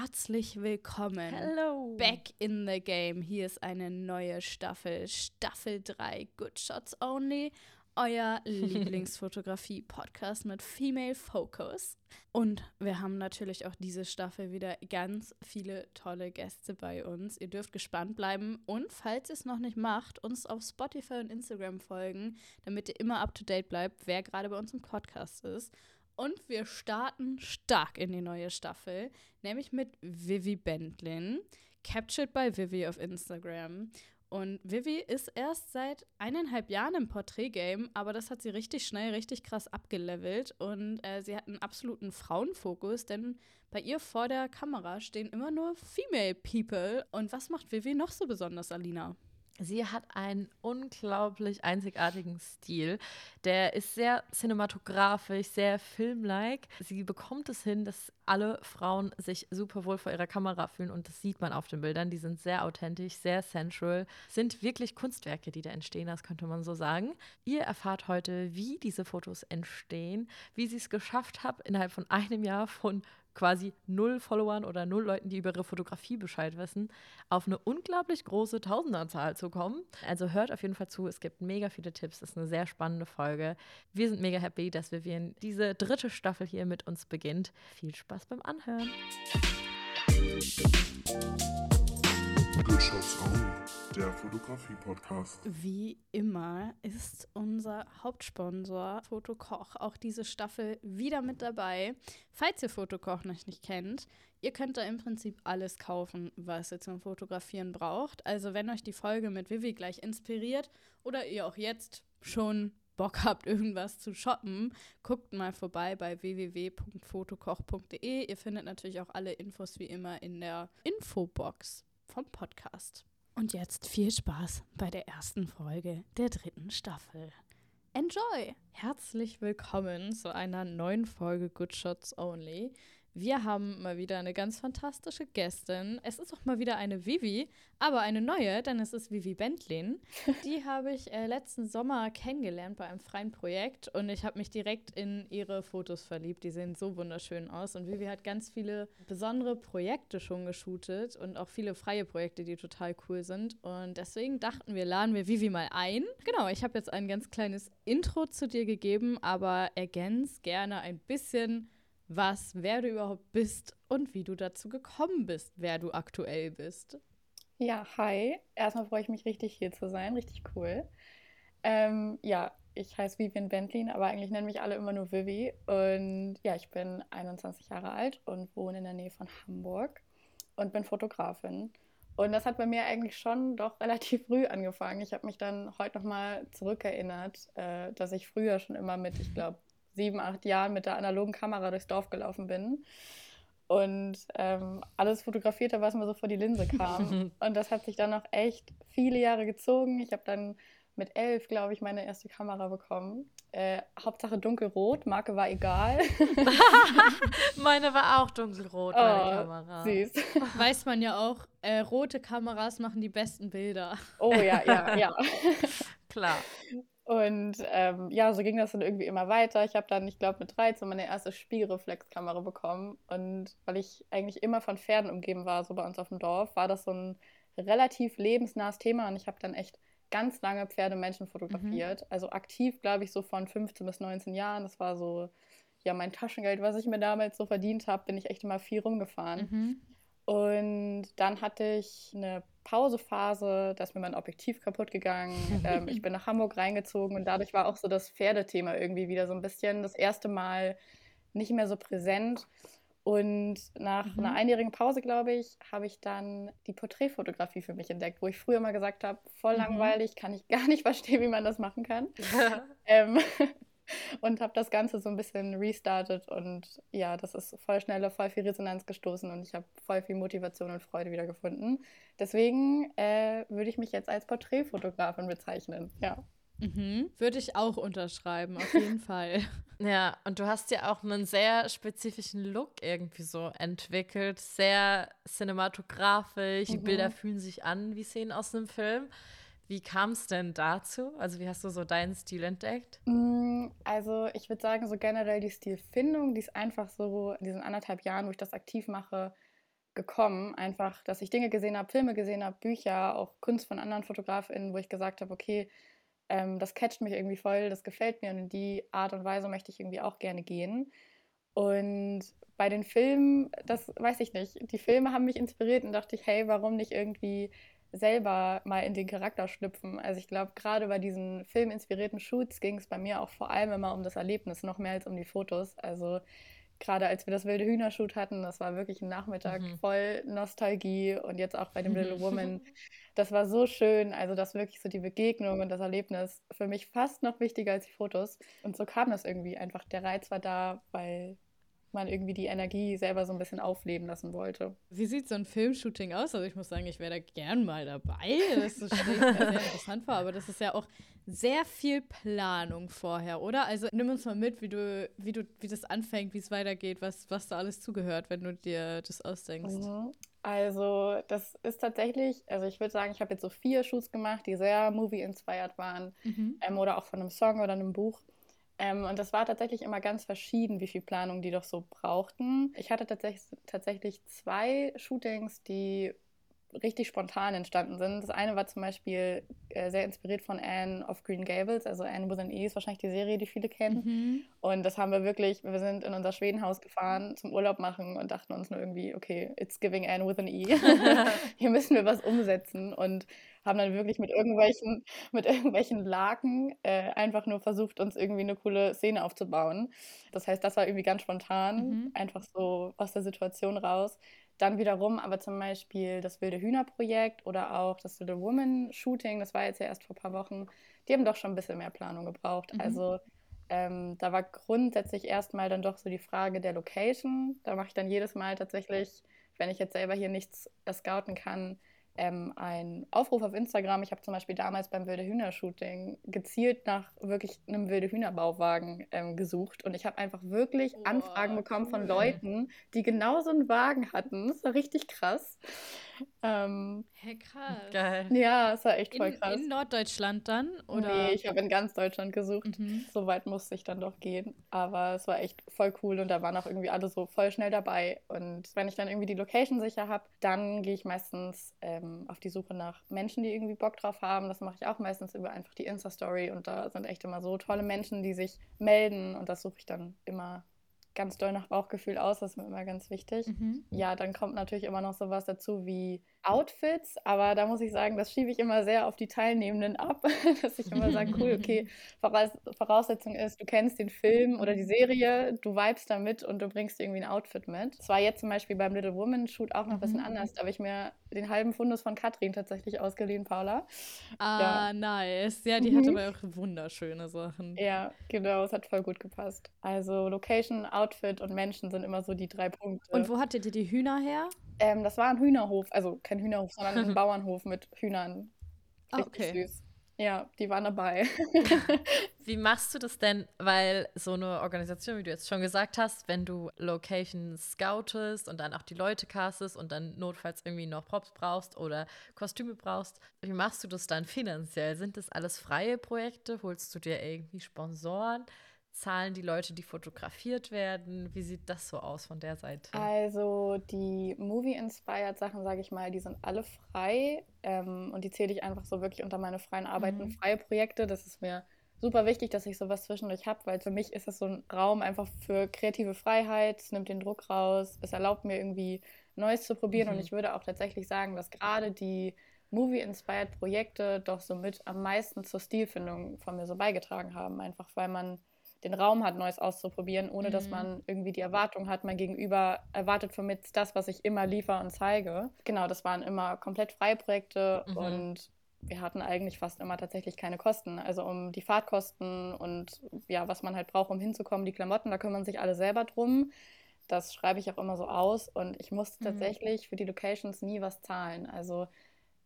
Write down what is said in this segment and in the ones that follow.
herzlich willkommen. Hello. Back in the game. Hier ist eine neue Staffel, Staffel 3, Good Shots Only. Euer Lieblingsfotografie-Podcast mit Female Focus. Und wir haben natürlich auch diese Staffel wieder ganz viele tolle Gäste bei uns. Ihr dürft gespannt bleiben und falls ihr es noch nicht macht, uns auf Spotify und Instagram folgen, damit ihr immer up to date bleibt, wer gerade bei uns im Podcast ist. Und wir starten stark in die neue Staffel, nämlich mit Vivi Bendlin, captured by Vivi auf Instagram. Und Vivi ist erst seit eineinhalb Jahren im Porträtgame, aber das hat sie richtig schnell, richtig krass abgelevelt. Und äh, sie hat einen absoluten Frauenfokus, denn bei ihr vor der Kamera stehen immer nur Female People. Und was macht Vivi noch so besonders, Alina? Sie hat einen unglaublich einzigartigen Stil. Der ist sehr cinematografisch, sehr filmlike. Sie bekommt es hin, dass alle Frauen sich super wohl vor ihrer Kamera fühlen und das sieht man auf den Bildern. Die sind sehr authentisch, sehr sensual, sind wirklich Kunstwerke, die da entstehen, das könnte man so sagen. Ihr erfahrt heute, wie diese Fotos entstehen, wie sie es geschafft hat, innerhalb von einem Jahr von quasi null Followern oder null Leuten, die über ihre Fotografie Bescheid wissen, auf eine unglaublich große Tausenderzahl zu kommen. Also hört auf jeden Fall zu, es gibt mega viele Tipps, es ist eine sehr spannende Folge. Wir sind mega happy, dass Vivian diese dritte Staffel hier mit uns beginnt. Viel Spaß beim Anhören. Shots Only, der Fotografie-Podcast. Wie immer ist unser Hauptsponsor Fotokoch auch diese Staffel wieder mit dabei. Falls ihr Fotokoch noch nicht kennt, ihr könnt da im Prinzip alles kaufen, was ihr zum Fotografieren braucht. Also wenn euch die Folge mit Vivi gleich inspiriert oder ihr auch jetzt schon Bock habt, irgendwas zu shoppen, guckt mal vorbei bei www.fotokoch.de. Ihr findet natürlich auch alle Infos wie immer in der Infobox vom Podcast. Und jetzt viel Spaß bei der ersten Folge der dritten Staffel. Enjoy! Herzlich willkommen zu einer neuen Folge Good Shots Only. Wir haben mal wieder eine ganz fantastische Gästin. Es ist auch mal wieder eine Vivi, aber eine neue, denn es ist Vivi Bentlin. Die habe ich äh, letzten Sommer kennengelernt bei einem freien Projekt und ich habe mich direkt in ihre Fotos verliebt. Die sehen so wunderschön aus und Vivi hat ganz viele besondere Projekte schon geshootet und auch viele freie Projekte, die total cool sind. Und deswegen dachten wir, laden wir Vivi mal ein. Genau, ich habe jetzt ein ganz kleines Intro zu dir gegeben, aber ergänz gerne ein bisschen was, wer du überhaupt bist und wie du dazu gekommen bist, wer du aktuell bist. Ja, hi. Erstmal freue ich mich richtig hier zu sein, richtig cool. Ähm, ja, ich heiße Vivian Bentlin, aber eigentlich nennen mich alle immer nur Vivi. Und ja, ich bin 21 Jahre alt und wohne in der Nähe von Hamburg und bin Fotografin. Und das hat bei mir eigentlich schon doch relativ früh angefangen. Ich habe mich dann heute nochmal zurückerinnert, äh, dass ich früher schon immer mit, ich glaube, sieben, acht Jahren mit der analogen Kamera durchs Dorf gelaufen bin und ähm, alles fotografiert habe, was mir so vor die Linse kam. und das hat sich dann noch echt viele Jahre gezogen. Ich habe dann mit elf, glaube ich, meine erste Kamera bekommen. Äh, Hauptsache dunkelrot, Marke war egal. meine war auch dunkelrot, oh, meine Kamera. Süß. Weiß man ja auch, äh, rote Kameras machen die besten Bilder. Oh ja, ja, ja. Klar. Und ähm, ja, so ging das dann irgendwie immer weiter. Ich habe dann, ich glaube, mit 13 meine erste Spiegelreflexkamera bekommen. Und weil ich eigentlich immer von Pferden umgeben war, so bei uns auf dem Dorf, war das so ein relativ lebensnahes Thema. Und ich habe dann echt ganz lange Pferde Menschen fotografiert. Mhm. Also aktiv, glaube ich, so von 15 bis 19 Jahren. Das war so, ja, mein Taschengeld, was ich mir damals so verdient habe, bin ich echt immer viel rumgefahren. Mhm. Und dann hatte ich eine Pausephase, da ist mir mein Objektiv kaputt gegangen. ähm, ich bin nach Hamburg reingezogen und dadurch war auch so das Pferdethema irgendwie wieder so ein bisschen das erste Mal nicht mehr so präsent. Und nach mhm. einer einjährigen Pause, glaube ich, habe ich dann die Porträtfotografie für mich entdeckt, wo ich früher mal gesagt habe, voll mhm. langweilig, kann ich gar nicht verstehen, wie man das machen kann. ähm, und habe das Ganze so ein bisschen restartet und ja, das ist voll schnell voll viel Resonanz gestoßen und ich habe voll viel Motivation und Freude wieder gefunden. Deswegen äh, würde ich mich jetzt als Porträtfotografin bezeichnen, ja. Mhm. Würde ich auch unterschreiben, auf jeden Fall. Ja, und du hast ja auch einen sehr spezifischen Look irgendwie so entwickelt, sehr cinematografisch, die mhm. Bilder fühlen sich an wie Szenen aus einem Film. Wie kam es denn dazu? Also wie hast du so deinen Stil entdeckt? Mm, also ich würde sagen, so generell die Stilfindung, die ist einfach so in diesen anderthalb Jahren, wo ich das aktiv mache, gekommen, einfach, dass ich Dinge gesehen habe, Filme gesehen habe, Bücher, auch Kunst von anderen FotografInnen, wo ich gesagt habe, okay, ähm, das catcht mich irgendwie voll, das gefällt mir und in die Art und Weise möchte ich irgendwie auch gerne gehen. Und bei den Filmen, das weiß ich nicht, die Filme haben mich inspiriert und dachte ich, hey, warum nicht irgendwie selber mal in den Charakter schlüpfen. Also ich glaube, gerade bei diesen filminspirierten Shoots ging es bei mir auch vor allem immer um das Erlebnis, noch mehr als um die Fotos. Also gerade als wir das wilde Hühnershoot hatten, das war wirklich ein Nachmittag mhm. voll Nostalgie und jetzt auch bei dem Little Woman, das war so schön, also das wirklich so die Begegnung und das Erlebnis für mich fast noch wichtiger als die Fotos und so kam das irgendwie einfach, der Reiz war da, weil man irgendwie die Energie selber so ein bisschen aufleben lassen wollte. Wie sieht so ein Filmshooting aus? Also ich muss sagen, ich wäre da gern mal dabei. Das ist sehr interessant war, aber das ist ja auch sehr viel Planung vorher, oder? Also nimm uns mal mit, wie du, wie du, wie das anfängt, wie es weitergeht, was, was da alles zugehört, wenn du dir das ausdenkst. Mhm. Also, das ist tatsächlich, also ich würde sagen, ich habe jetzt so vier Shoots gemacht, die sehr movie-inspired waren. Mhm. Ähm, oder auch von einem Song oder einem Buch. Ähm, und das war tatsächlich immer ganz verschieden, wie viel Planung die doch so brauchten. Ich hatte tatsächlich, tatsächlich zwei Shootings, die richtig spontan entstanden sind. Das eine war zum Beispiel äh, sehr inspiriert von Anne of Green Gables. Also Anne with an E ist wahrscheinlich die Serie, die viele kennen. Mhm. Und das haben wir wirklich, wir sind in unser Schwedenhaus gefahren zum Urlaub machen und dachten uns nur irgendwie, okay, it's giving Anne with an E. Hier müssen wir was umsetzen und haben dann wirklich mit irgendwelchen, mit irgendwelchen Laken äh, einfach nur versucht, uns irgendwie eine coole Szene aufzubauen. Das heißt, das war irgendwie ganz spontan, mhm. einfach so aus der Situation raus. Dann wiederum aber zum Beispiel das Wilde Hühner-Projekt oder auch das Little Woman-Shooting, das war jetzt ja erst vor ein paar Wochen, die haben doch schon ein bisschen mehr Planung gebraucht. Mhm. Also ähm, da war grundsätzlich erstmal dann doch so die Frage der Location. Da mache ich dann jedes Mal tatsächlich, wenn ich jetzt selber hier nichts scouten kann, ähm, einen Aufruf auf Instagram. Ich habe zum Beispiel damals beim Wilde Hühner-Shooting gezielt nach wirklich einem Wilde Hühner-Bauwagen ähm, gesucht und ich habe einfach wirklich oh, Anfragen bekommen cool. von Leuten, die genau so einen Wagen hatten. Das war richtig krass. Ähm, hey, krass. Geil. Ja, es war echt voll in, krass. In Norddeutschland dann? Oder? Nee, ich habe in ganz Deutschland gesucht. Mhm. So weit musste ich dann doch gehen. Aber es war echt voll cool und da waren auch irgendwie alle so voll schnell dabei. Und wenn ich dann irgendwie die Location sicher habe, dann gehe ich meistens ähm, auf die Suche nach Menschen, die irgendwie Bock drauf haben. Das mache ich auch meistens über einfach die Insta-Story und da sind echt immer so tolle Menschen, die sich melden und das suche ich dann immer ganz doll nach Bauchgefühl aus, das ist mir immer ganz wichtig. Mhm. Ja, dann kommt natürlich immer noch sowas dazu wie Outfits, aber da muss ich sagen, das schiebe ich immer sehr auf die Teilnehmenden ab, dass ich immer sage, cool, okay, Voraussetzung ist, du kennst den Film oder die Serie, du vibest damit und du bringst irgendwie ein Outfit mit. Das war jetzt zum Beispiel beim Little Woman Shoot auch noch ein bisschen mhm. anders, da habe ich mir den halben Fundus von Katrin tatsächlich ausgeliehen, Paula. Ah, ja. nice. Ja, die mhm. hatte aber auch wunderschöne Sachen. Ja, genau, es hat voll gut gepasst. Also Location, Outfit und Menschen sind immer so die drei Punkte. Und wo hattet ihr die Hühner her? Ähm, das war ein Hühnerhof, also kein Hühnerhof, sondern ein Bauernhof mit Hühnern. Ah, okay. süß. Ja, die waren dabei. wie machst du das denn? Weil so eine Organisation, wie du jetzt schon gesagt hast, wenn du Locations scoutest und dann auch die Leute castest und dann notfalls irgendwie noch Props brauchst oder Kostüme brauchst, wie machst du das dann finanziell? Sind das alles freie Projekte? Holst du dir irgendwie Sponsoren? Zahlen die Leute, die fotografiert werden? Wie sieht das so aus von der Seite? Also die Movie-inspired Sachen, sage ich mal, die sind alle frei ähm, und die zähle ich einfach so wirklich unter meine freien Arbeiten, mhm. freie Projekte. Das ist mir super wichtig, dass ich sowas zwischendurch habe, weil für mich ist es so ein Raum einfach für kreative Freiheit. Es nimmt den Druck raus, es erlaubt mir irgendwie Neues zu probieren mhm. und ich würde auch tatsächlich sagen, dass gerade die Movie-inspired Projekte doch somit am meisten zur Stilfindung von mir so beigetragen haben, einfach weil man den Raum hat, Neues auszuprobieren, ohne mhm. dass man irgendwie die Erwartung hat, mein Gegenüber erwartet von mir das, was ich immer liefere und zeige. Genau, das waren immer komplett freie Projekte mhm. und wir hatten eigentlich fast immer tatsächlich keine Kosten. Also um die Fahrtkosten und ja, was man halt braucht, um hinzukommen, die Klamotten, da kümmern sich alle selber drum. Das schreibe ich auch immer so aus und ich musste mhm. tatsächlich für die Locations nie was zahlen. Also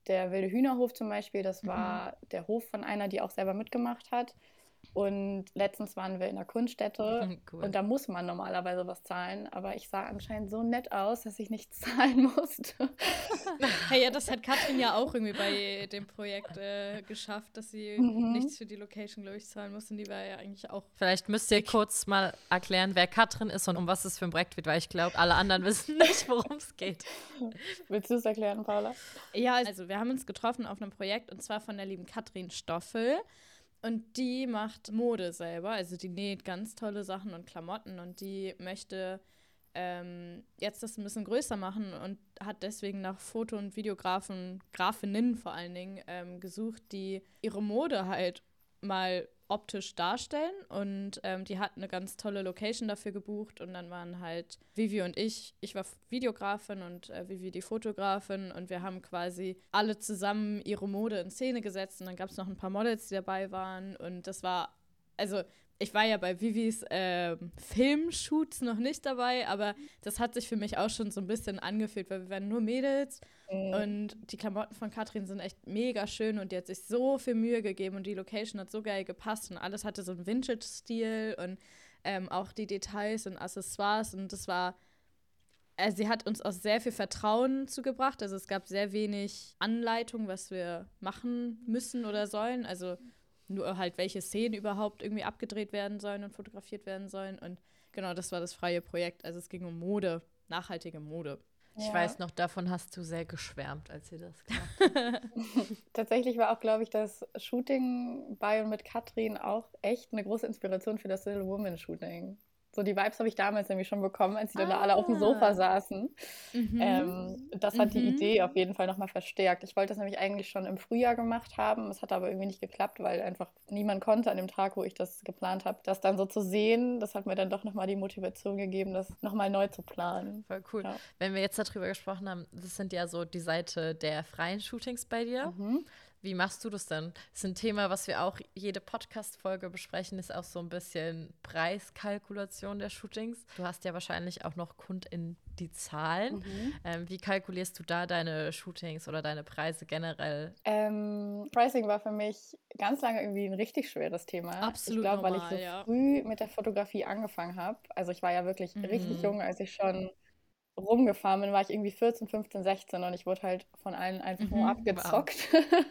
der Wilde Hühnerhof zum Beispiel, das mhm. war der Hof von einer, die auch selber mitgemacht hat. Und letztens waren wir in der Kunststätte Cool. und da muss man normalerweise was zahlen, aber ich sah anscheinend so nett aus, dass ich nichts zahlen musste. Hey, ja, das hat Katrin ja auch irgendwie bei dem Projekt äh, geschafft, dass sie Mhm. nichts für die Location, glaube ich, zahlen musste. Und die war ja eigentlich auch. Vielleicht müsst ihr kurz mal erklären, wer Katrin ist und um was es für ein Projekt wird, weil ich glaube, alle anderen wissen nicht, worum es geht. Willst du es erklären, Paula? Ja, also wir haben uns getroffen auf einem Projekt und zwar von der lieben Katrin Stoffel. Und die macht Mode selber, also die näht ganz tolle Sachen und Klamotten und die möchte ähm, jetzt das ein bisschen größer machen und hat deswegen nach Foto- und Videografen, Grafinnen vor allen Dingen, ähm, gesucht, die ihre Mode halt mal optisch darstellen und ähm, die hat eine ganz tolle Location dafür gebucht und dann waren halt Vivi und ich, ich war Videografin und äh, Vivi die Fotografin und wir haben quasi alle zusammen ihre Mode in Szene gesetzt und dann gab es noch ein paar Models, die dabei waren und das war, also ich war ja bei Vivis ähm, Filmshoots noch nicht dabei, aber das hat sich für mich auch schon so ein bisschen angefühlt, weil wir waren nur Mädels und die Klamotten von Katrin sind echt mega schön und die hat sich so viel Mühe gegeben und die Location hat so geil gepasst und alles hatte so einen Vintage-Stil und ähm, auch die Details und Accessoires und das war, also sie hat uns auch sehr viel Vertrauen zugebracht. Also es gab sehr wenig Anleitung, was wir machen müssen oder sollen. Also nur halt, welche Szenen überhaupt irgendwie abgedreht werden sollen und fotografiert werden sollen. Und genau, das war das freie Projekt. Also es ging um Mode, nachhaltige Mode. Ich Ja. weiß noch, davon hast du sehr geschwärmt, als ihr das gemacht. Tatsächlich war auch, glaube ich, das Shooting bei und mit Katrin auch echt eine große Inspiration für das Little Woman Shooting. So die Vibes habe ich damals nämlich schon bekommen, als die dann da alle auf dem Sofa Ah. saßen. Mhm. Ähm, das hat die Mhm. Idee auf jeden Fall nochmal verstärkt. Ich wollte das nämlich eigentlich schon im Frühjahr gemacht haben. Es hat aber irgendwie nicht geklappt, weil einfach niemand konnte an dem Tag, wo ich das geplant habe, das dann so zu sehen. Das hat mir dann doch nochmal die Motivation gegeben, das nochmal neu zu planen. Voll cool. Ja. Wenn wir jetzt darüber gesprochen haben, das sind ja so die Seite der freien Shootings bei dir. Mhm. Wie machst du das denn? Das ist ein Thema, was wir auch jede Podcast-Folge besprechen, ist auch so ein bisschen Preiskalkulation der Shootings. Du hast ja wahrscheinlich auch noch KundInnen die Zahlen. Mhm. Ähm, wie kalkulierst du da deine Shootings oder deine Preise generell? Ähm, Pricing war für mich ganz lange irgendwie ein richtig schweres Thema. Absolut ich glaube, weil ich so ja. früh mit der Fotografie angefangen habe. Also ich war ja wirklich richtig Mhm. jung, als ich schon rumgefahren bin, war ich irgendwie 14, 15, 16 und ich wurde halt von allen einfach Mhm, nur wow. abgezockt.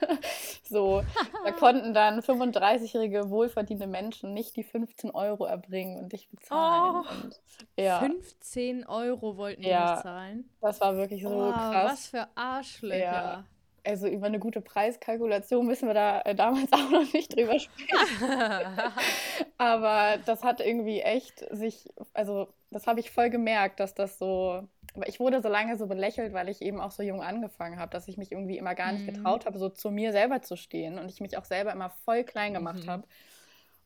so, da konnten dann 35-jährige wohlverdiente Menschen nicht die 15 Euro erbringen und dich bezahlen. Oh. Und, ja, 15 Euro wollten die Ja. nicht zahlen. das war wirklich so oh, krass. was für Arschlöcher. Ja. Also über eine gute Preiskalkulation müssen wir da äh, damals auch noch nicht drüber sprechen. Aber das hat irgendwie echt sich, also das habe ich voll gemerkt, dass das so, aber ich wurde so lange so belächelt, weil ich eben auch so jung angefangen habe, dass ich mich irgendwie immer gar nicht Mhm. getraut habe, so zu mir selber zu stehen und ich mich auch selber immer voll klein gemacht Mhm. habe.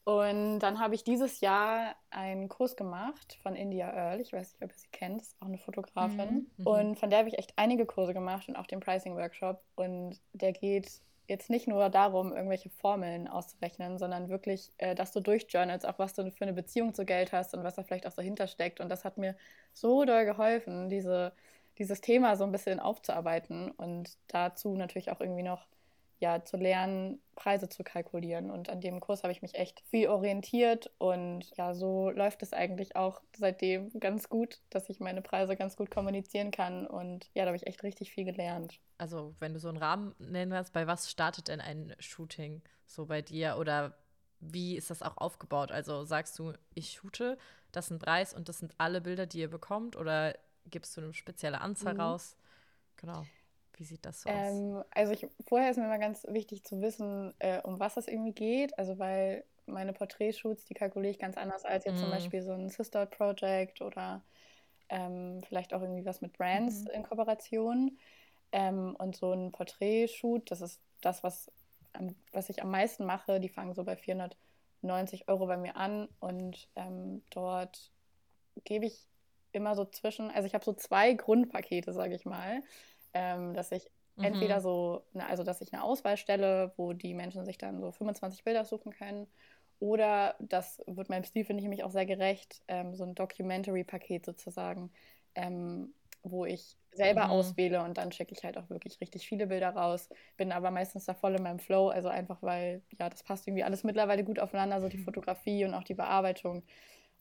Und dann habe ich dieses Jahr einen Kurs gemacht von India Earl. Ich weiß nicht, ob ihr sie kennt. Ist auch eine Fotografin. Mhm. Und von der habe ich echt einige Kurse gemacht und auch den Pricing-Workshop. Und der geht jetzt nicht nur darum, irgendwelche Formeln auszurechnen, sondern wirklich, äh, dass du durchjournalst, auch was du für eine Beziehung zu Geld hast und was da vielleicht auch dahinter steckt. Und das hat mir so doll geholfen, diese, dieses Thema so ein bisschen aufzuarbeiten und dazu natürlich auch irgendwie noch ja, zu lernen, Preise zu kalkulieren. Und an dem Kurs habe ich mich echt viel orientiert. Und ja, so läuft es eigentlich auch seitdem ganz gut, dass ich meine Preise ganz gut kommunizieren kann. Und ja, da habe ich echt richtig viel gelernt. Also, wenn du so einen Rahmen nennen kannst, bei was startet denn ein Shooting so bei dir oder wie ist das auch aufgebaut? Also sagst du, ich shoote, das ist ein Preis und das sind alle Bilder, die ihr bekommt oder gibst du eine spezielle Anzahl Mhm. raus? Genau. Wie sieht das so aus? Ähm, also ich, vorher ist mir immer ganz wichtig zu wissen, äh, um was es irgendwie geht. Also weil meine Porträtshoots, die kalkuliere ich ganz anders als jetzt zum Mhm. Beispiel so ein Sister Project oder ähm, vielleicht auch irgendwie was mit Brands Mhm. in Kooperation. Ähm, und so ein Porträtshoot, das ist das, was, was ich am meisten mache. Die fangen so bei 490 Euro bei mir an und ähm, dort gebe ich immer so zwischen, also ich habe so zwei Grundpakete, sage ich mal, ähm, dass ich entweder Mhm. so, ne, also dass ich eine Auswahl stelle, wo die Menschen sich dann so 25 Bilder suchen können. Oder das wird meinem Stil, finde ich, nämlich auch sehr gerecht, ähm, so ein Documentary-Paket sozusagen, ähm, wo ich selber Mhm. auswähle und dann schicke ich halt auch wirklich richtig viele Bilder raus. Bin aber meistens da voll in meinem Flow, also einfach weil, ja, das passt irgendwie alles mittlerweile gut aufeinander, so die Fotografie und auch die Bearbeitung.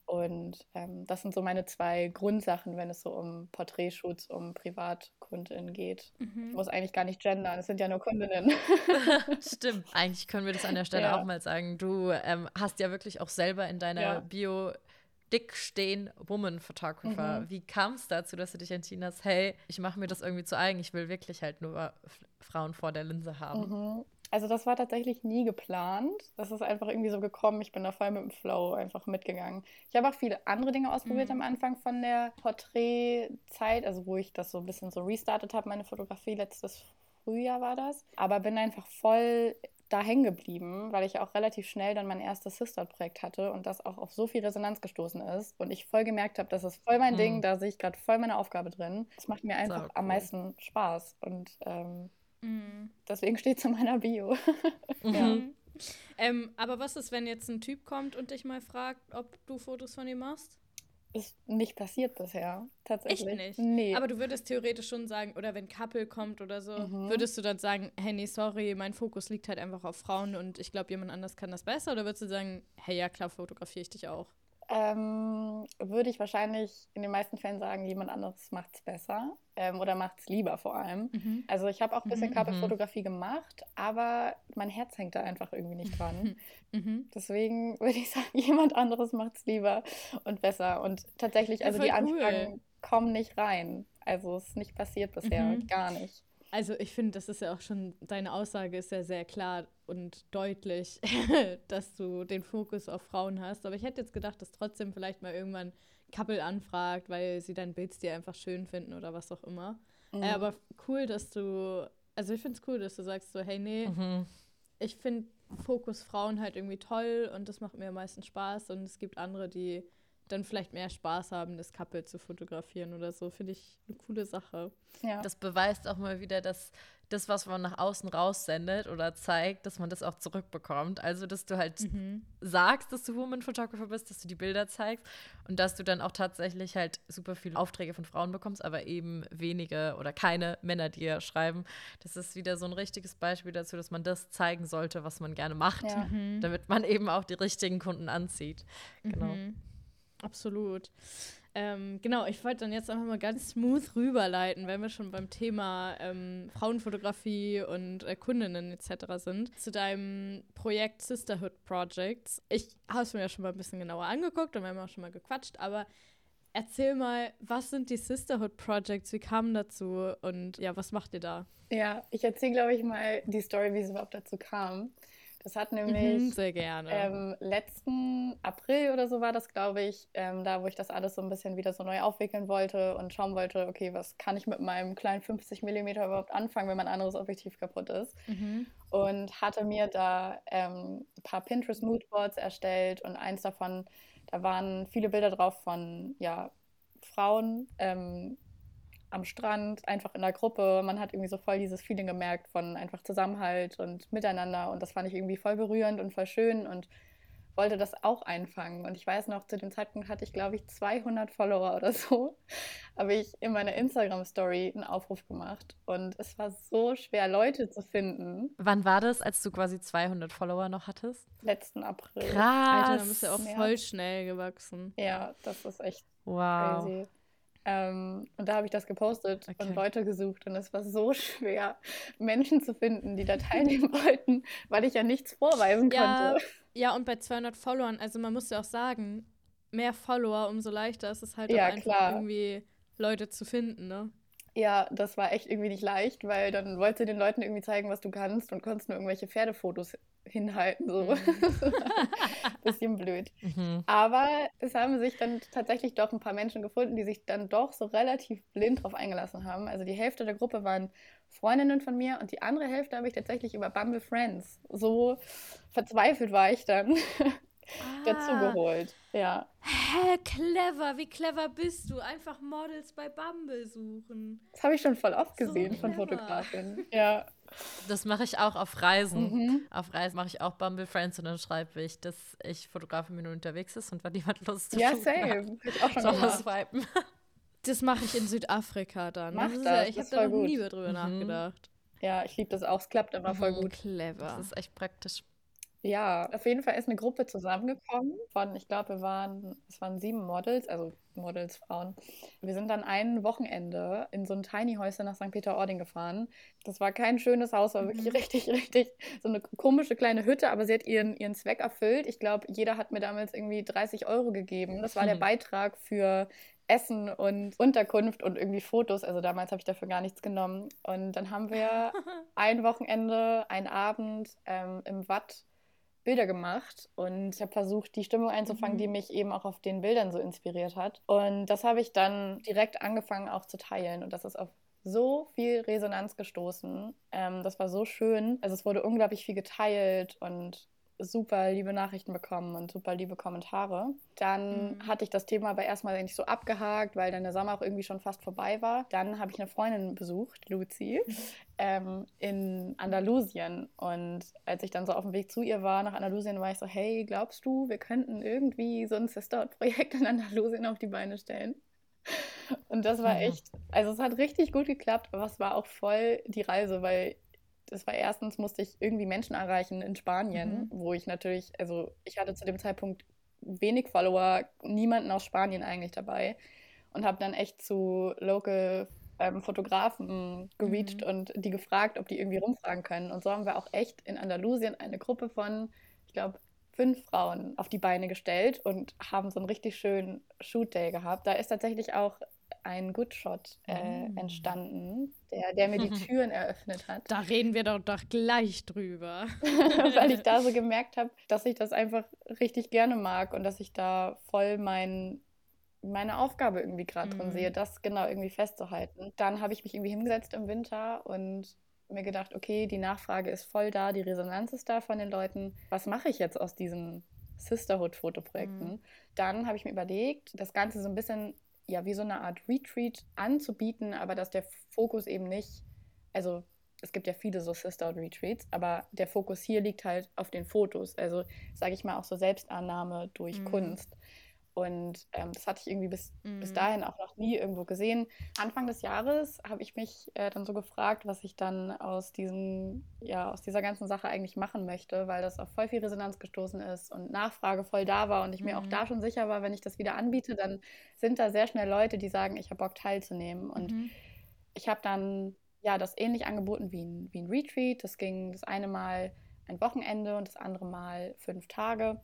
Und ähm, das sind so meine zwei Grundsachen, wenn es so um Porträtshoots, um Privatkundinnen geht. Ich Mhm. muss eigentlich gar nicht gendern, es sind ja nur Kundinnen. Stimmt. Eigentlich können wir das an der Stelle Ja. auch mal sagen. Du ähm, hast ja wirklich auch selber in deiner Ja. Bio dick stehen Woman Photographer. Mhm. Wie kam es dazu, dass du dich entschieden hast, hey, ich mache mir das irgendwie zu eigen, ich will wirklich halt nur Frauen vor der Linse haben? Mhm. Also das war tatsächlich nie geplant. Das ist einfach irgendwie so gekommen. Ich bin da voll mit dem Flow einfach mitgegangen. Ich habe auch viele andere Dinge ausprobiert Mhm. am Anfang von der Porträtzeit, also wo ich das so ein bisschen so restartet habe, meine Fotografie letztes Frühjahr war das. Aber bin einfach voll da hängen geblieben, weil ich auch relativ schnell dann mein erstes Sister-Projekt hatte und das auch auf so viel Resonanz gestoßen ist und ich voll gemerkt habe, das ist voll mein Mhm. Ding, da sehe ich gerade voll meine Aufgabe drin. Das macht mir einfach am cool. meisten Spaß und ähm, Mhm. deswegen steht es in meiner Bio. Ja. Mhm. Ähm, aber was ist, wenn jetzt ein Typ kommt und dich mal fragt, ob du Fotos von ihm machst? Ist nicht passiert bisher, tatsächlich. Echt nicht? Nee. Aber du würdest theoretisch schon sagen, oder wenn Couple kommt oder so, Mhm. würdest du dann sagen, hey, nee, sorry, mein Fokus liegt halt einfach auf Frauen und ich glaube, jemand anders kann das besser? Oder würdest du sagen, hey, ja, klar, fotografiere ich dich auch? Ähm, würde ich wahrscheinlich in den meisten Fällen sagen, jemand anderes macht es besser ähm, oder macht es lieber vor allem. Mhm. Also ich habe auch ein bisschen Mhm, Couple-Fotografie gemacht, aber mein Herz hängt da einfach irgendwie nicht dran. Mhm. Deswegen würde ich sagen, jemand anderes macht es lieber und besser. Und tatsächlich, also die cool. Anfragen kommen nicht rein. Also es ist nicht passiert bisher, Mhm. gar nicht. Also ich finde, das ist ja auch schon, deine Aussage ist ja sehr klar und deutlich, dass du den Fokus auf Frauen hast. Aber ich hätte jetzt gedacht, dass trotzdem vielleicht mal irgendwann Couple anfragt, weil sie dein Bildstil einfach schön finden oder was auch immer. Mhm. Äh, aber cool, dass du, also ich finde es cool, dass du sagst so, hey, nee, Mhm. ich finde Fokus Frauen halt irgendwie toll und das macht mir am meisten Spaß und es gibt andere, die dann vielleicht mehr Spaß haben, das Couple zu fotografieren oder so. Finde ich eine coole Sache. ja. Das beweist auch mal wieder, dass das, was man nach außen raussendet oder zeigt, dass man das auch zurückbekommt. Also, dass du halt Mhm. sagst, dass du Woman Photographer bist, dass du die Bilder zeigst und dass du dann auch tatsächlich halt super viele Aufträge von Frauen bekommst, aber eben wenige oder keine Männer dir schreiben. Das ist wieder so ein richtiges Beispiel dazu, dass man das zeigen sollte, was man gerne macht, Ja. Mhm. damit man eben auch die richtigen Kunden anzieht. Genau. Mhm. Absolut. Ähm, genau, ich wollte dann jetzt einfach mal ganz smooth rüberleiten, wenn wir schon beim Thema ähm, Frauenfotografie und äh, Kundinnen etc. sind, zu deinem Projekt Sisterhood Projects. Ich habe es mir ja schon mal ein bisschen genauer angeguckt und wir haben auch schon mal gequatscht, aber erzähl mal, was sind die Sisterhood Projects, wie kamen dazu und ja, was macht ihr da? Ja, ich erzähle, glaube ich, mal die Story, wie es überhaupt dazu kam. Das hat nämlich Mhm, sehr gerne. ähm, letzten April oder so war das, glaube ich, ähm, da, wo ich das alles so ein bisschen wieder so neu aufwickeln wollte und schauen wollte, okay, was kann ich mit meinem kleinen 50 mm überhaupt anfangen, wenn mein anderes Objektiv kaputt ist. Mhm. Und hatte mir da ähm, ein paar Pinterest Moodboards erstellt und eins davon, da waren viele Bilder drauf von, ja, Frauen, ähm, am Strand, einfach in der Gruppe. Man hat irgendwie so voll dieses Feeling gemerkt von einfach Zusammenhalt und Miteinander. Und das fand ich irgendwie voll berührend und voll schön und wollte das auch einfangen. Und ich weiß noch, zu dem Zeitpunkt hatte ich, glaube ich, 200 Follower oder so. Habe ich in meiner Instagram-Story einen Aufruf gemacht. Und es war so schwer, Leute zu finden. Wann war das, als du quasi 200 Follower noch hattest? Letzten April. Krass. Alter, da bist du auch März. voll schnell gewachsen. Ja, das ist echt Wow. crazy. Ähm, und da habe ich das gepostet Okay. und Leute gesucht und es war so schwer, Menschen zu finden, die da teilnehmen wollten, weil ich ja nichts vorweisen Ja, konnte. ja, und bei 200 Followern, also man muss ja auch sagen, mehr Follower, umso leichter ist es halt Ja, auch einfach klar. irgendwie Leute zu finden, ne? Ja, das war echt irgendwie nicht leicht, weil dann wolltest du den Leuten irgendwie zeigen, was du kannst und konntest nur irgendwelche Pferdefotos hinhalten. So. Mhm. Bisschen blöd. Mhm. Aber es haben sich dann tatsächlich doch ein paar Menschen gefunden, die sich dann doch so relativ blind drauf eingelassen haben. Also die Hälfte der Gruppe waren Freundinnen von mir und die andere Hälfte habe ich tatsächlich über Bumble Friends. So verzweifelt war ich dann dazu geholt. Ja. Hä, clever, wie clever bist du? Einfach Models bei Bumble suchen. Das habe ich schon voll oft So gesehen von clever. Fotografinnen. Ja. Das mache ich auch auf Reisen. Mhm. Auf Reisen mache ich auch Bumble Friends und dann schreibe ich, dass ich Fotografin bin und unterwegs ist und wenn jemand Lust Ja, shooten same. hat, ich auch schon swipen. Das mache ich in Südafrika dann. Mach das ist das, ja, ich habe da noch voll nie gut. drüber Mhm. nachgedacht. Ja, ich liebe das auch. Es klappt immer voll Mhm. gut. Clever. Das ist echt praktisch. Ja, auf jeden Fall ist eine Gruppe zusammengekommen von, ich glaube, wir waren, es waren sieben Models, also Models, Frauen. Wir sind dann ein Wochenende in so ein Tiny Häuschen nach St. Peter-Ording gefahren. Das war kein schönes Haus, war wirklich Mhm. richtig, richtig so eine komische kleine Hütte, aber sie hat ihren, ihren Zweck erfüllt. Ich glaube, jeder hat mir damals irgendwie 30 Euro gegeben. Das war der Mhm. Beitrag für Essen und Unterkunft und irgendwie Fotos. Also damals habe ich dafür gar nichts genommen. Und dann haben wir ein Wochenende, einen Abend ähm, im Watt Bilder gemacht und ich habe versucht, die Stimmung einzufangen, Mhm. die mich eben auch auf den Bildern so inspiriert hat. Und das habe ich dann direkt angefangen auch zu teilen und das ist auf so viel Resonanz gestoßen. Ähm, das war so schön. Also es wurde unglaublich viel geteilt und super liebe Nachrichten bekommen und super liebe Kommentare. Dann Mhm. hatte ich das Thema aber erstmal eigentlich so abgehakt, weil dann der Sommer auch irgendwie schon fast vorbei war. Dann habe ich eine Freundin besucht, Luzi, ähm, in Andalusien. Und als ich dann so auf dem Weg zu ihr war nach Andalusien, war ich so, hey, glaubst du, wir könnten irgendwie so ein Sisterhood-Projekt in Andalusien auf die Beine stellen? Und das war Mhm. echt, also es hat richtig gut geklappt, aber es war auch voll die Reise, weil das war erstens, musste ich irgendwie Menschen erreichen in Spanien, wo ich natürlich, also ich hatte zu dem Zeitpunkt wenig Follower, niemanden aus Spanien eigentlich dabei und habe dann echt zu Local ähm, Fotografen gereached Mhm. und die gefragt, ob die irgendwie rumfragen können. Und so haben wir auch echt in Andalusien eine Gruppe von, ich glaube, fünf Frauen auf die Beine gestellt und haben so einen richtig schönen Shoot Day gehabt. Da ist tatsächlich auch ein Good Shot äh, Mm. entstanden, der, der mir die Türen eröffnet hat. Da reden wir doch, doch gleich drüber. weil ich da so gemerkt habe, dass ich das einfach richtig gerne mag und dass ich da voll mein, meine Aufgabe irgendwie gerade drin Mhm. sehe, das genau irgendwie festzuhalten. Dann habe ich mich irgendwie hingesetzt im Winter und mir gedacht, okay, die Nachfrage ist voll da, die Resonanz ist da von den Leuten. Was mache ich jetzt aus diesen Sisterhood-Fotoprojekten? Mhm. Dann habe ich mir überlegt, das Ganze so ein bisschen ja wie so eine Art Retreat anzubieten, aber dass der Fokus eben nicht, also es gibt ja viele so Sisterhood-Retreats, aber der Fokus hier liegt halt auf den Fotos. Also sage ich mal auch so Selbstannahme durch Mhm. Kunst. Und ähm, das hatte ich irgendwie bis, bis Mhm. dahin auch noch nie irgendwo gesehen. Anfang des Jahres habe ich mich äh, dann so gefragt, was ich dann aus diesem, ja, aus dieser ganzen Sache eigentlich machen möchte, weil das auf voll viel Resonanz gestoßen ist und Nachfrage voll da war und ich mir auch Mhm. da schon sicher war, wenn ich das wieder anbiete, dann sind da sehr schnell Leute, die sagen, ich habe Bock teilzunehmen. Und Mhm. ich habe dann ja das ähnlich angeboten wie ein, wie ein Retreat. Das ging das eine Mal ein Wochenende und das andere Mal fünf Tage.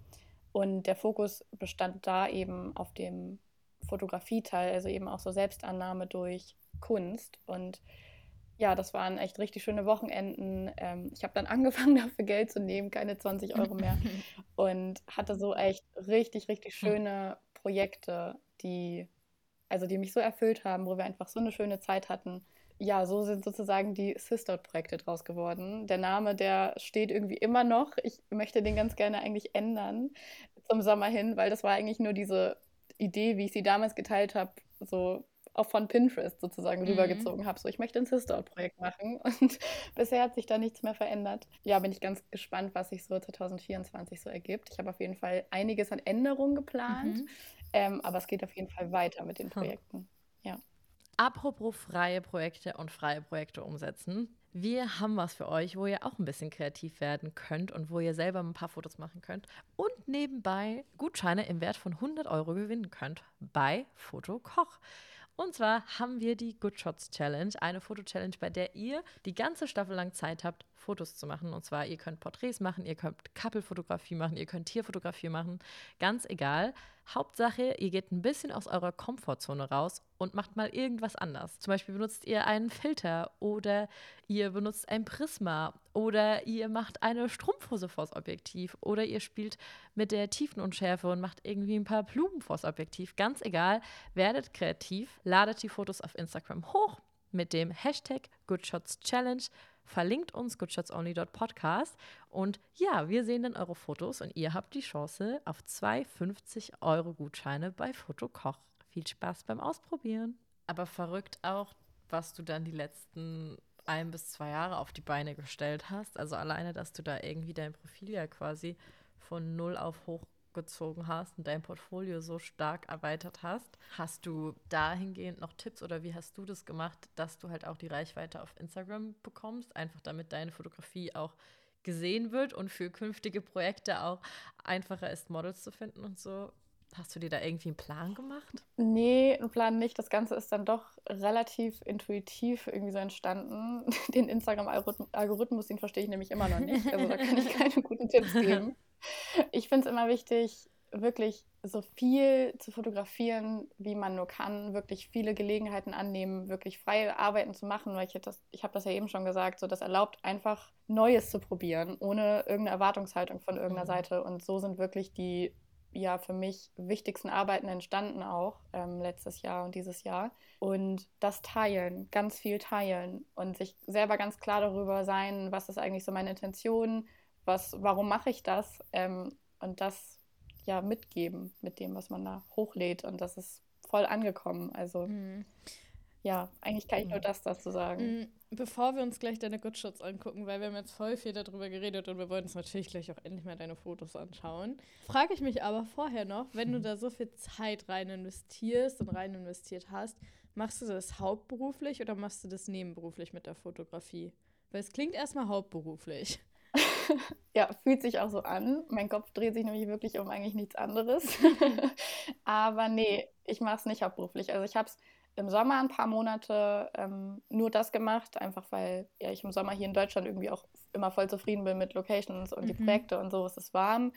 Und der Fokus bestand da eben auf dem Fotografieteil, also eben auch so Selbstannahme durch Kunst. Und ja, das waren echt richtig schöne Wochenenden. Ähm, ich habe dann angefangen, dafür Geld zu nehmen, keine 20 Euro mehr. Und hatte so echt richtig, richtig schöne Projekte, die, also die mich so erfüllt haben, wo wir einfach so eine schöne Zeit hatten. Ja, so sind sozusagen die Sisterhood-Projekte draus geworden. Der Name, der steht irgendwie immer noch. Ich möchte den ganz gerne eigentlich ändern zum Sommer hin, weil das war eigentlich nur diese Idee, wie ich sie damals geteilt habe, so auch von Pinterest sozusagen Mhm. rübergezogen habe. So, ich möchte ein Sisterhood-Projekt machen und bisher hat sich da nichts mehr verändert. Ja, bin ich ganz gespannt, was sich so 2024 so ergibt. Ich habe auf jeden Fall einiges an Änderungen geplant, Mhm. ähm, aber es geht auf jeden Fall weiter mit den Hm. Projekten. Apropos freie Projekte und freie Projekte umsetzen. Wir haben was für euch, wo ihr auch ein bisschen kreativ werden könnt und wo ihr selber ein paar Fotos machen könnt und nebenbei Gutscheine im Wert von 100 Euro gewinnen könnt bei Fotokoch. Und zwar haben wir die Good Shots Challenge, eine Foto-Challenge, bei der ihr die ganze Staffel lang Zeit habt, Fotos zu machen. Und zwar, ihr könnt Porträts machen, ihr könnt Couple-Fotografie machen, ihr könnt Tierfotografie machen, ganz egal. Hauptsache, ihr geht ein bisschen aus eurer Komfortzone raus und macht mal irgendwas anders. Zum Beispiel benutzt ihr einen Filter oder ihr benutzt ein Prisma oder ihr macht eine Strumpfhose vors Objektiv oder ihr spielt mit der Tiefenunschärfe und macht irgendwie ein paar Blumen vors Objektiv. Ganz egal, werdet kreativ, ladet die Fotos auf Instagram hoch mit dem Hashtag GoodShotsChallenge, verlinkt uns goodshotsonly.podcast und ja, wir sehen dann eure Fotos und ihr habt die Chance auf zwei 50 Euro Gutscheine bei Fotokoch. Viel Spaß beim Ausprobieren. Aber verrückt auch, was du dann die letzten ein bis zwei Jahre auf die Beine gestellt hast. Also alleine, dass du da irgendwie dein Profil ja quasi von null auf hoch hochgezogen hast und dein Portfolio so stark erweitert hast. Hast du dahingehend noch Tipps oder wie hast du das gemacht, dass du halt auch die Reichweite auf Instagram bekommst, einfach damit deine Fotografie auch gesehen wird und für künftige Projekte auch einfacher ist, Models zu finden und so? Hast du dir da irgendwie einen Plan gemacht? Nee, einen Plan nicht. Das Ganze ist dann doch relativ intuitiv irgendwie so entstanden. Den Instagram-Algorithmus, den verstehe ich nämlich immer noch nicht. Also da kann ich keine guten Tipps geben. Ich finde es immer wichtig, wirklich so viel zu fotografieren, wie man nur kann, wirklich viele Gelegenheiten annehmen, wirklich freie Arbeiten zu machen, weil ich das, ich habe das ja eben schon gesagt, so das erlaubt einfach Neues zu probieren, ohne irgendeine Erwartungshaltung von irgendeiner mhm. Seite. Und so sind wirklich die ja für mich wichtigsten Arbeiten entstanden auch ähm, letztes Jahr und dieses Jahr. Und das Teilen, ganz viel teilen und sich selber ganz klar darüber sein, was ist eigentlich so meine Intention, was, warum mache ich das ähm, und das ja mitgeben mit dem, was man da hochlädt. Und das ist voll angekommen. Also mhm. ja, eigentlich kann ich nur das dazu sagen. Mhm bevor wir uns gleich deine Good Shots angucken, weil wir haben jetzt voll viel darüber geredet und wir wollen uns natürlich gleich auch endlich mal deine Fotos anschauen, frage ich mich aber vorher noch, wenn du da so viel Zeit rein investierst und rein investiert hast, machst du das hauptberuflich oder machst du das nebenberuflich mit der Fotografie? Weil es klingt erstmal hauptberuflich. ja, fühlt sich auch so an. Mein Kopf dreht sich nämlich wirklich um eigentlich nichts anderes. aber nee, ich mache es nicht hauptberuflich. Also ich habe es im Sommer ein paar Monate ähm, nur das gemacht, einfach weil ja, ich im Sommer hier in Deutschland irgendwie auch immer voll zufrieden bin mit Locations und mhm. die Projekte und so, es ist warm.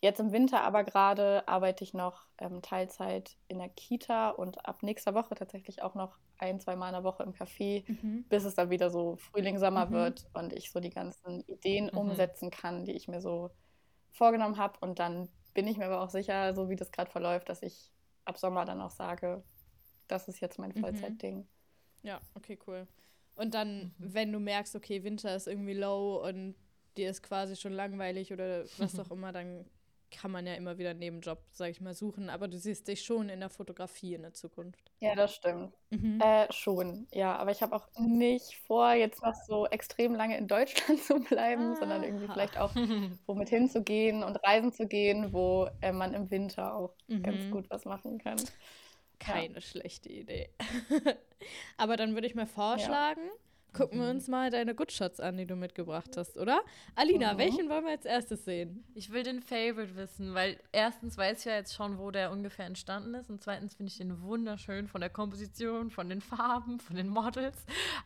Jetzt im Winter aber gerade arbeite ich noch ähm, Teilzeit in der Kita und ab nächster Woche tatsächlich auch noch ein, zwei Mal in der Woche im Café, mhm. bis es dann wieder so Frühling, Sommer mhm. wird und ich so die ganzen Ideen mhm. umsetzen kann, die ich mir so vorgenommen habe. Und dann bin ich mir aber auch sicher, so wie das gerade verläuft, dass ich ab Sommer dann auch sage, das ist jetzt mein mhm. Vollzeitding. Ja, okay, cool. Und dann, mhm. wenn du merkst, okay, Winter ist irgendwie low und dir ist quasi schon langweilig oder was auch immer, dann kann man ja immer wieder einen Nebenjob, sag ich mal, suchen. Aber du siehst dich schon in der Fotografie in der Zukunft. Ja, das stimmt. Mhm. Äh, schon, ja. Aber ich habe auch nicht vor, jetzt noch so extrem lange in Deutschland zu bleiben, ah. sondern irgendwie vielleicht auch womit hinzugehen und reisen zu gehen, wo äh, man im Winter auch mhm. ganz gut was machen kann. Keine ja. schlechte Idee. Aber dann würde ich mal vorschlagen, ja. Gucken wir mhm. uns mal deine Good Shots an, die du mitgebracht hast, oder? Alina, mhm. welchen wollen wir als erstes sehen? Ich will den Favorite wissen, weil erstens weiß ich ja jetzt schon, wo der ungefähr entstanden ist und zweitens finde ich den wunderschön von der Komposition, von den Farben, von den Models,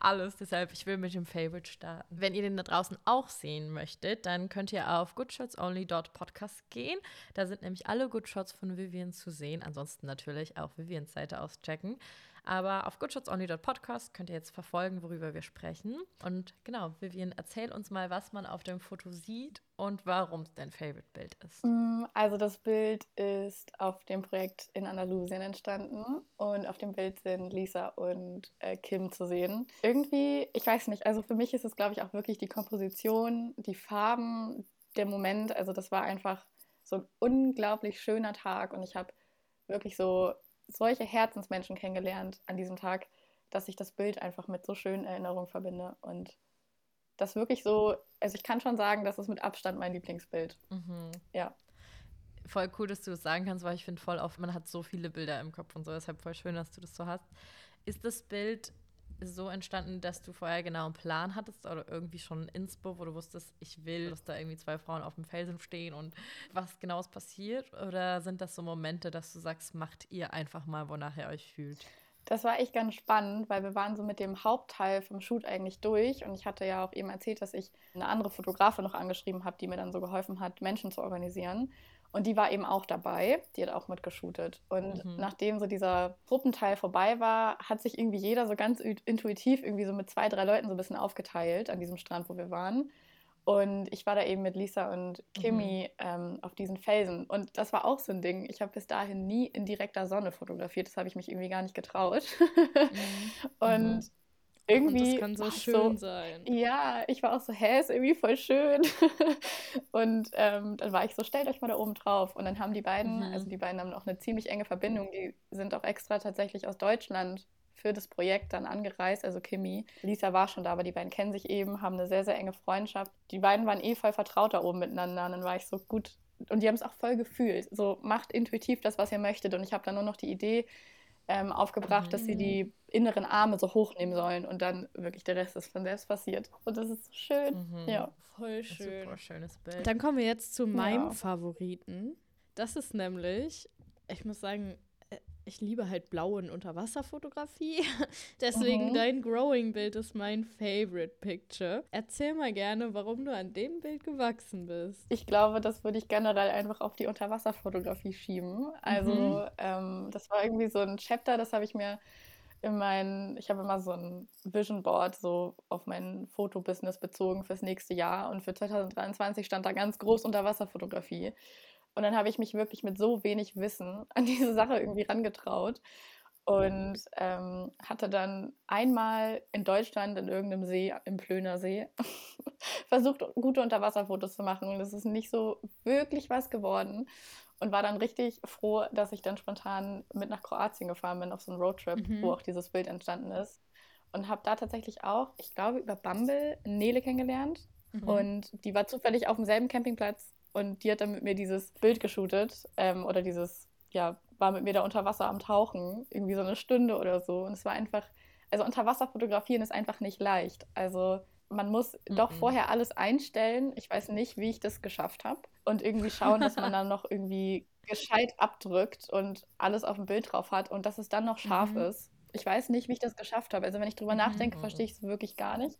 alles. Deshalb, ich will mit dem Favorite starten. Wenn ihr den da draußen auch sehen möchtet, dann könnt ihr auf goodshotsonly.podcast gehen. Da sind nämlich alle Good Shots von Vivian zu sehen. Ansonsten natürlich auch Vivians Seite auschecken. Aber auf goodshotsonly.podcast könnt ihr jetzt verfolgen, worüber wir sprechen. Und genau, Vivian, erzähl uns mal, was man auf dem Foto sieht und warum es dein Favorite-Bild ist. Mm, also das Bild ist auf dem Projekt in Andalusien entstanden und auf dem Bild sind Lisa und äh, Kim zu sehen. Irgendwie, ich weiß nicht, also für mich ist es, glaube ich, auch wirklich die Komposition, die Farben, der Moment. Also das war einfach so ein unglaublich schöner Tag und ich habe wirklich so solche Herzensmenschen kennengelernt an diesem Tag, dass ich das Bild einfach mit so schönen Erinnerungen verbinde. Und das wirklich so, also ich kann schon sagen, das ist mit Abstand mein Lieblingsbild. Mhm. Ja. Voll cool, dass du das sagen kannst, weil ich finde voll oft, man hat so viele Bilder im Kopf und so, deshalb voll schön, dass du das so hast. Ist das Bild so entstanden, dass du vorher genau einen Plan hattest oder irgendwie schon ein Inspo, wo du wusstest, ich will, dass da irgendwie zwei Frauen auf dem Felsen stehen und was genau ist passiert? Oder sind das so Momente, dass du sagst, macht ihr einfach mal, wonach ihr euch fühlt? Das war echt ganz spannend, weil wir waren so mit dem Hauptteil vom Shoot eigentlich durch und ich hatte ja auch eben erzählt, dass ich eine andere Fotografe noch angeschrieben habe, die mir dann so geholfen hat, Menschen zu organisieren. Und die war eben auch dabei, die hat auch mitgeshootet. Und mhm. nachdem so dieser Gruppenteil vorbei war, hat sich irgendwie jeder so ganz intuitiv irgendwie so mit zwei, drei Leuten so ein bisschen aufgeteilt an diesem Strand, wo wir waren. Und ich war da eben mit Lisa und Kimi mhm. ähm, auf diesen Felsen. Und das war auch so ein Ding. Ich habe bis dahin nie in direkter Sonne fotografiert. Das habe ich mich irgendwie gar nicht getraut. Mhm. und mhm irgendwie. Und das kann so schön so, sein. Ja, ich war auch so, hä, ist irgendwie voll schön. und ähm, dann war ich so, stellt euch mal da oben drauf. Und dann haben die beiden, mhm. also die beiden haben auch eine ziemlich enge Verbindung, die sind auch extra tatsächlich aus Deutschland für das Projekt dann angereist, also Kimi. Lisa war schon da, aber die beiden kennen sich eben, haben eine sehr, sehr enge Freundschaft. Die beiden waren eh voll vertraut da oben miteinander. Und dann war ich so, gut, und die haben es auch voll gefühlt. So macht intuitiv das, was ihr möchtet. Und ich habe dann nur noch die Idee ähm, aufgebracht, mhm. dass sie die mhm. inneren Arme so hochnehmen sollen und dann wirklich der Rest ist von selbst passiert. Und das ist schön. Mhm. Ja. Voll schön. Super schönes Bild. Dann kommen wir jetzt zu meinem ja. Favoriten. Das ist nämlich, ich muss sagen, ich liebe halt blaue Unterwasserfotografie. Deswegen mhm. dein Growing-Bild ist mein Favorite Picture. Erzähl mal gerne, warum du an dem Bild gewachsen bist. Ich glaube, das würde ich generell einfach auf die Unterwasserfotografie schieben. Also, mhm. ähm, das war irgendwie so ein Chapter, das habe ich mir in mein, ich habe immer so ein Vision Board so auf mein Fotobusiness bezogen fürs nächste Jahr und für 2023 stand da ganz groß Unterwasserfotografie. Und dann habe ich mich wirklich mit so wenig Wissen an diese Sache irgendwie rangetraut und ähm, hatte dann einmal in Deutschland in irgendeinem See, im Plöner See, versucht, gute Unterwasserfotos zu machen. Und es ist nicht so wirklich was geworden. Und war dann richtig froh, dass ich dann spontan mit nach Kroatien gefahren bin auf so einen Roadtrip, mhm. wo auch dieses Bild entstanden ist. Und habe da tatsächlich auch, ich glaube, über Bumble Nele kennengelernt. Mhm. Und die war zufällig auf demselben Campingplatz und die hat dann mit mir dieses Bild geshootet ähm, oder dieses, ja, war mit mir da unter Wasser am Tauchen, irgendwie so eine Stunde oder so. Und es war einfach, also unter Wasser fotografieren ist einfach nicht leicht. Also man muss mhm. doch vorher alles einstellen. Ich weiß nicht, wie ich das geschafft habe. Und irgendwie schauen, dass man dann noch irgendwie gescheit abdrückt und alles auf dem Bild drauf hat und dass es dann noch scharf mhm. ist ich weiß nicht, wie ich das geschafft habe. Also wenn ich drüber mhm. nachdenke, verstehe ich es wirklich gar nicht.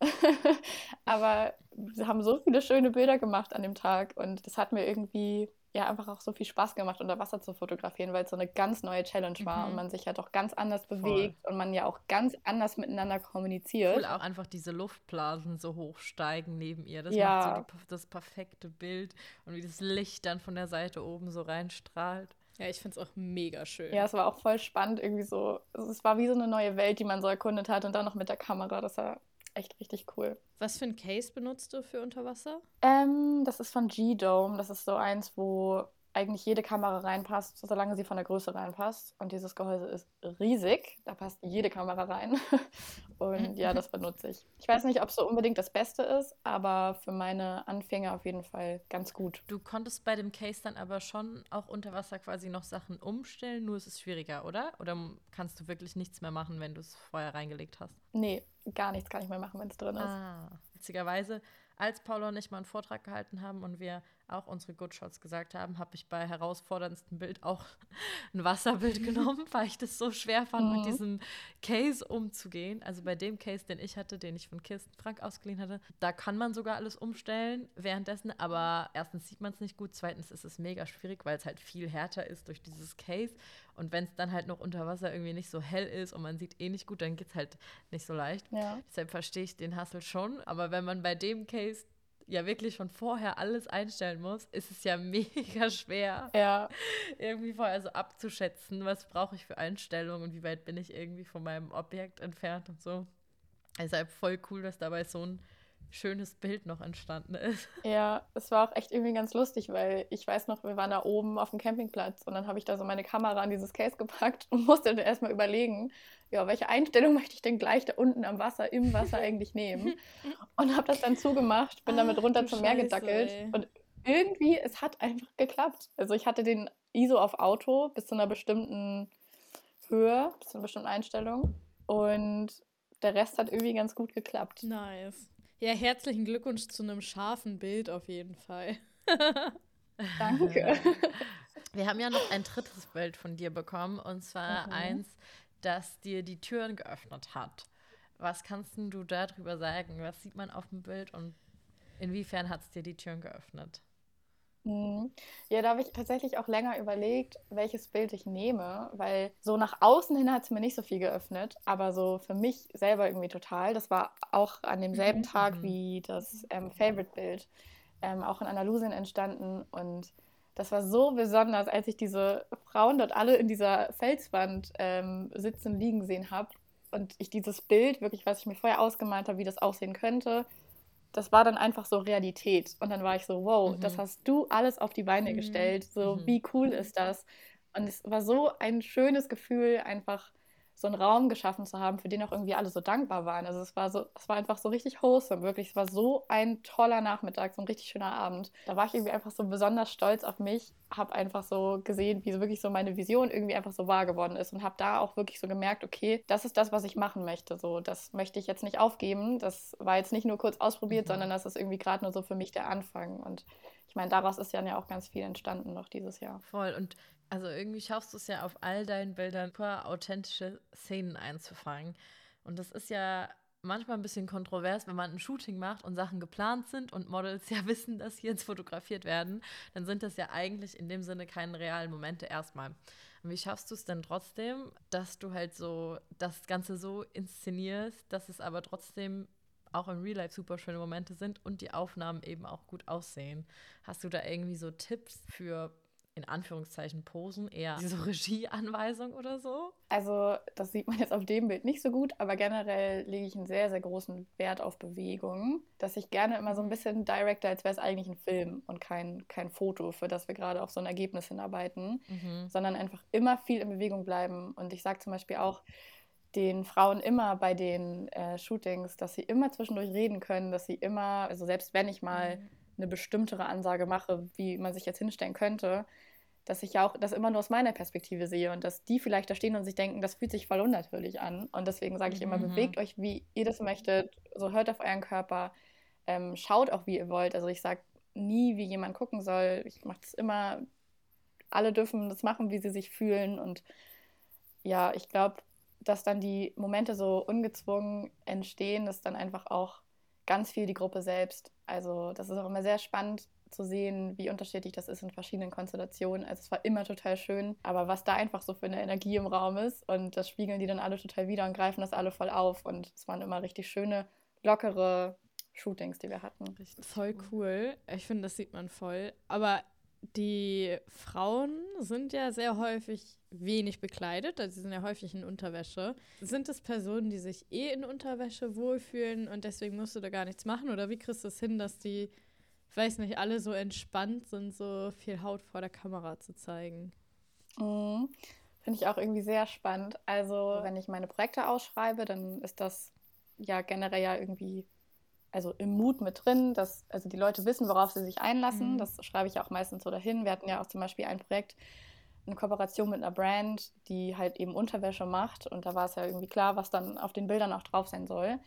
Aber sie haben so viele schöne Bilder gemacht an dem Tag und das hat mir irgendwie ja einfach auch so viel Spaß gemacht, unter Wasser zu fotografieren, weil es so eine ganz neue Challenge war mhm. und man sich ja doch ganz anders bewegt Voll. und man ja auch ganz anders miteinander kommuniziert. Cool, auch einfach diese Luftblasen so hochsteigen neben ihr. Das ja. macht so die, das perfekte Bild und wie das Licht dann von der Seite oben so reinstrahlt. Ja, ich finde es auch mega schön. Ja, es war auch voll spannend, irgendwie so. Es war wie so eine neue Welt, die man so erkundet hat und dann noch mit der Kamera. Das war echt richtig cool. Was für ein Case benutzt du für Unterwasser? Ähm, das ist von G-Dome. Das ist so eins, wo eigentlich jede Kamera reinpasst, solange sie von der Größe reinpasst. Und dieses Gehäuse ist riesig, da passt jede Kamera rein. Und ja, das benutze ich. Ich weiß nicht, ob es so unbedingt das Beste ist, aber für meine Anfänger auf jeden Fall ganz gut. Du konntest bei dem Case dann aber schon auch unter Wasser quasi noch Sachen umstellen, nur ist es schwieriger, oder? Oder kannst du wirklich nichts mehr machen, wenn du es vorher reingelegt hast? Nee, gar nichts kann ich mehr machen, wenn es drin ist. Ah, witzigerweise als Paula und ich mal einen Vortrag gehalten haben und wir auch unsere Good Shots gesagt haben, habe ich bei herausforderndsten Bild auch ein Wasserbild genommen, weil ich das so schwer fand, mhm. mit diesem Case umzugehen. Also bei dem Case, den ich hatte, den ich von Kirsten Frank ausgeliehen hatte, da kann man sogar alles umstellen währenddessen, aber erstens sieht man es nicht gut, zweitens ist es mega schwierig, weil es halt viel härter ist durch dieses Case. Und wenn es dann halt noch unter Wasser irgendwie nicht so hell ist und man sieht eh nicht gut, dann geht es halt nicht so leicht. Ja. Deshalb verstehe ich den Hassel schon. Aber wenn man bei dem Case ja wirklich schon vorher alles einstellen muss, ist es ja mega schwer, ja. irgendwie vorher so abzuschätzen, was brauche ich für Einstellungen und wie weit bin ich irgendwie von meinem Objekt entfernt und so. Deshalb voll cool, dass dabei so ein schönes Bild noch entstanden ist. Ja, es war auch echt irgendwie ganz lustig, weil ich weiß noch, wir waren da oben auf dem Campingplatz und dann habe ich da so meine Kamera an dieses Case gepackt und musste dann erstmal überlegen, ja, welche Einstellung möchte ich denn gleich da unten am Wasser, im Wasser eigentlich nehmen? Und habe das dann zugemacht, bin damit runter zum Meer gedackelt ey. und irgendwie, es hat einfach geklappt. Also ich hatte den ISO auf Auto bis zu einer bestimmten Höhe, bis zu einer bestimmten Einstellung und der Rest hat irgendwie ganz gut geklappt. Nice. Ja, herzlichen Glückwunsch zu einem scharfen Bild auf jeden Fall. Danke. Wir haben ja noch ein drittes Bild von dir bekommen und zwar mhm. eins, das dir die Türen geöffnet hat. Was kannst du darüber sagen? Was sieht man auf dem Bild und inwiefern hat es dir die Türen geöffnet? Mhm. Ja, da habe ich tatsächlich auch länger überlegt, welches Bild ich nehme, weil so nach außen hin hat es mir nicht so viel geöffnet, aber so für mich selber irgendwie total. Das war auch an demselben mhm. Tag mhm. wie das ähm, Favorite-Bild, ähm, auch in Andalusien entstanden und das war so besonders, als ich diese Frauen dort alle in dieser Felswand ähm, sitzen, liegen sehen habe und ich dieses Bild, wirklich, was ich mir vorher ausgemalt habe, wie das aussehen könnte, das war dann einfach so Realität. Und dann war ich so, wow, mhm. das hast du alles auf die Beine mhm. gestellt. So, mhm. wie cool ist das? Und es war so ein schönes Gefühl, einfach so einen Raum geschaffen zu haben, für den auch irgendwie alle so dankbar waren. Also es war so, es war einfach so richtig wholesome, wirklich. Es war so ein toller Nachmittag, so ein richtig schöner Abend. Da war ich irgendwie einfach so besonders stolz auf mich, habe einfach so gesehen, wie so wirklich so meine Vision irgendwie einfach so wahr geworden ist und habe da auch wirklich so gemerkt, okay, das ist das, was ich machen möchte. So, das möchte ich jetzt nicht aufgeben. Das war jetzt nicht nur kurz ausprobiert, mhm. sondern das ist irgendwie gerade nur so für mich der Anfang. Und ich meine, daraus ist ja auch ganz viel entstanden noch dieses Jahr. Voll. Und also irgendwie schaffst du es ja auf all deinen Bildern super authentische Szenen einzufangen. Und das ist ja manchmal ein bisschen kontrovers, wenn man ein Shooting macht und Sachen geplant sind und Models ja wissen, dass sie jetzt fotografiert werden, dann sind das ja eigentlich in dem Sinne keine realen Momente erstmal. Und wie schaffst du es denn trotzdem, dass du halt so das Ganze so inszenierst, dass es aber trotzdem auch im Real Life super schöne Momente sind und die Aufnahmen eben auch gut aussehen? Hast du da irgendwie so Tipps für in Anführungszeichen Posen, eher so Regieanweisung oder so? Also, das sieht man jetzt auf dem Bild nicht so gut, aber generell lege ich einen sehr, sehr großen Wert auf Bewegung, dass ich gerne immer so ein bisschen director, als wäre es eigentlich ein Film und kein, kein Foto, für das wir gerade auf so ein Ergebnis hinarbeiten, mhm. sondern einfach immer viel in Bewegung bleiben. Und ich sage zum Beispiel auch, den Frauen immer bei den äh, Shootings, dass sie immer zwischendurch reden können, dass sie immer, also selbst wenn ich mal mhm eine bestimmtere Ansage mache, wie man sich jetzt hinstellen könnte, dass ich ja auch das immer nur aus meiner Perspektive sehe und dass die vielleicht da stehen und sich denken, das fühlt sich voll unnatürlich an. Und deswegen sage ich immer, mhm. bewegt euch, wie ihr das möchtet, so hört auf euren Körper, ähm, schaut auch, wie ihr wollt. Also ich sage nie, wie jemand gucken soll. Ich mache das immer, alle dürfen das machen, wie sie sich fühlen. Und ja, ich glaube, dass dann die Momente so ungezwungen entstehen, dass dann einfach auch ganz viel die Gruppe selbst. Also das ist auch immer sehr spannend zu sehen, wie unterschiedlich das ist in verschiedenen Konstellationen. Also es war immer total schön, aber was da einfach so für eine Energie im Raum ist und das spiegeln die dann alle total wieder und greifen das alle voll auf und es waren immer richtig schöne, lockere Shootings, die wir hatten. Richtig voll cool. Ich finde, das sieht man voll. Aber die Frauen sind ja sehr häufig wenig bekleidet, also sie sind ja häufig in Unterwäsche. Sind es Personen, die sich eh in Unterwäsche wohlfühlen und deswegen musst du da gar nichts machen? Oder wie kriegst du es hin, dass die, ich weiß nicht, alle so entspannt sind, so viel Haut vor der Kamera zu zeigen? Mhm. Finde ich auch irgendwie sehr spannend. Also, wenn ich meine Projekte ausschreibe, dann ist das ja generell ja irgendwie also im Mut mit drin, dass also die Leute wissen, worauf sie sich einlassen. Mhm. Das schreibe ich auch meistens so dahin. Wir hatten ja auch zum Beispiel ein Projekt, eine Kooperation mit einer Brand, die halt eben Unterwäsche macht. Und da war es ja irgendwie klar, was dann auf den Bildern auch drauf sein soll.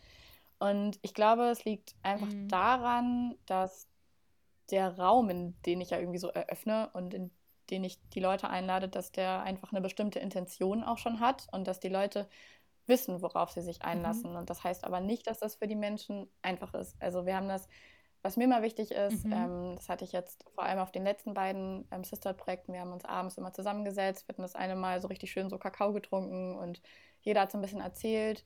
Und ich glaube, es liegt einfach mhm. daran, dass der Raum, in den ich ja irgendwie so eröffne und in den ich die Leute einlade, dass der einfach eine bestimmte Intention auch schon hat und dass die Leute wissen, worauf sie sich mhm. einlassen. Mhm. Und das heißt aber nicht, dass das für die Menschen einfach ist. Also wir haben das, was mir immer wichtig ist, mhm. ähm, das hatte ich jetzt vor allem auf den letzten beiden ähm, Sister-Projekten, wir haben uns abends immer zusammengesetzt, wir hatten das eine Mal so richtig schön so Kakao getrunken und jeder hat so ein bisschen erzählt,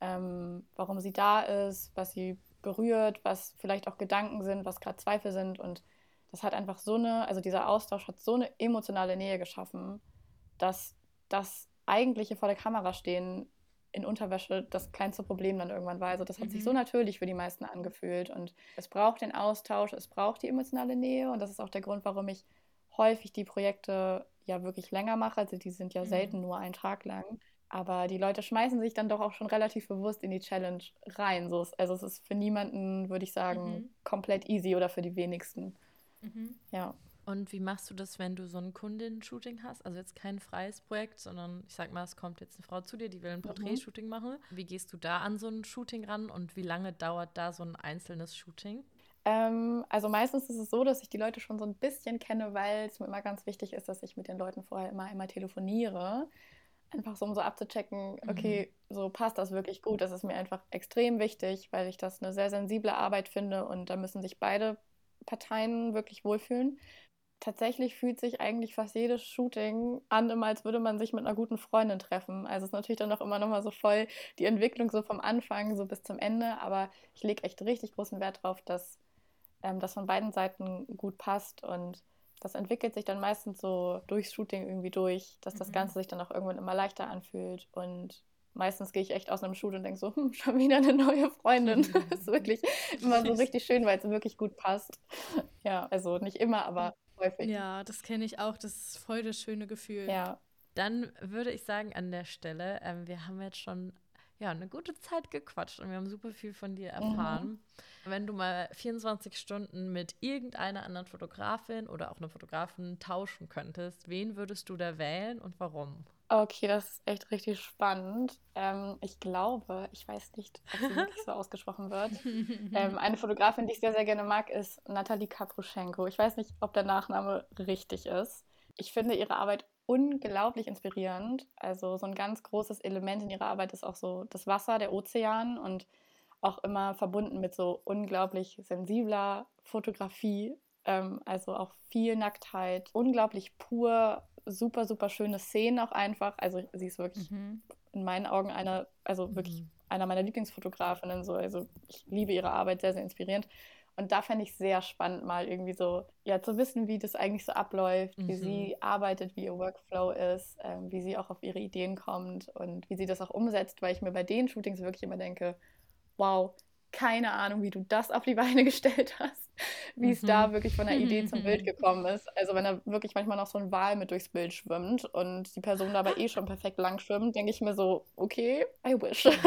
ähm, warum sie da ist, was sie berührt, was vielleicht auch Gedanken sind, was gerade Zweifel sind. Und das hat einfach so eine, also dieser Austausch hat so eine emotionale Nähe geschaffen, dass das eigentliche vor der Kamera stehen in Unterwäsche das kleinste Problem dann irgendwann war. Also das hat mhm. sich so mhm. natürlich für die meisten angefühlt. Und es braucht den Austausch, es braucht die emotionale Nähe. Und das ist auch der Grund, warum ich häufig die Projekte ja wirklich länger mache. Also die sind ja mhm. selten nur einen Tag lang. Aber die Leute schmeißen sich dann doch auch schon relativ bewusst in die Challenge rein. So ist, also es ist für niemanden, würde ich sagen, mhm. komplett easy oder für die wenigsten. Mhm. Ja. Und wie machst du das, wenn du so ein Kundinnen-Shooting hast? Also jetzt kein freies Projekt, sondern ich sag mal, es kommt jetzt eine Frau zu dir, die will ein mhm. Porträt-Shooting mhm. machen. Wie gehst du da an so ein Shooting ran und wie lange dauert da so ein einzelnes Shooting? Ähm, also meistens ist es so, dass ich die Leute schon so ein bisschen kenne, weil es mir immer ganz wichtig ist, dass ich mit den Leuten vorher immer einmal telefoniere. Einfach so, um so abzuchecken, mhm. okay, mhm. so passt das wirklich gut. Das ist mir einfach extrem wichtig, weil ich das eine sehr sensible Arbeit finde und da müssen sich beide Parteien wirklich wohlfühlen tatsächlich fühlt sich eigentlich fast jedes Shooting an, immer als würde man sich mit einer guten Freundin treffen. Also es ist natürlich dann auch immer noch mal so voll die Entwicklung so vom Anfang so bis zum Ende, aber ich lege echt richtig großen Wert darauf, dass ähm, das von beiden Seiten gut passt und das entwickelt sich dann meistens so durchs Shooting irgendwie durch, dass das mhm. Ganze sich dann auch irgendwann immer leichter anfühlt und meistens gehe ich echt aus einem Shoot und denke so, hm, schon wieder eine neue Freundin. das ist wirklich immer so richtig schön, weil es wirklich gut passt. Ja, also nicht immer, aber häufig. Ja, das kenne ich auch. Das ist voll das schöne Gefühl. Ja. Dann würde ich sagen, an der Stelle, ähm, wir haben jetzt schon ja, eine gute Zeit gequatscht und wir haben super viel von dir erfahren. Mhm. Wenn du mal 24 Stunden mit irgendeiner anderen Fotografin oder auch einem Fotografen tauschen könntest, wen würdest du da wählen und warum? Okay, das ist echt richtig spannend. Ähm, ich glaube, ich weiß nicht, ob sie wirklich so ausgesprochen wird. Ähm, eine Fotografin, die ich sehr, sehr gerne mag, ist Nathalie Kapruschenko. Ich weiß nicht, ob der Nachname richtig ist. Ich finde ihre Arbeit unglaublich inspirierend. Also so ein ganz großes Element in ihrer Arbeit ist auch so das Wasser, der Ozean und auch immer verbunden mit so unglaublich sensibler Fotografie. Ähm, also auch viel Nacktheit, unglaublich pur, super, super schöne Szenen auch einfach. Also sie ist wirklich mhm. in meinen Augen eine, also wirklich mhm. einer meiner Lieblingsfotografinnen. So. Also ich liebe ihre Arbeit, sehr, sehr inspirierend. Und da fände ich sehr spannend, mal irgendwie so, ja, zu wissen, wie das eigentlich so abläuft, mhm. wie sie arbeitet, wie ihr Workflow ist, ähm, wie sie auch auf ihre Ideen kommt und wie sie das auch umsetzt, weil ich mir bei den Shootings wirklich immer denke, wow, keine Ahnung, wie du das auf die Beine gestellt hast, wie es da mhm. wirklich von der Idee zum Bild gekommen ist. Also wenn da wirklich manchmal noch so ein Wal mit durchs Bild schwimmt und die Person dabei eh schon perfekt lang schwimmt, denke ich mir so, okay, I wish.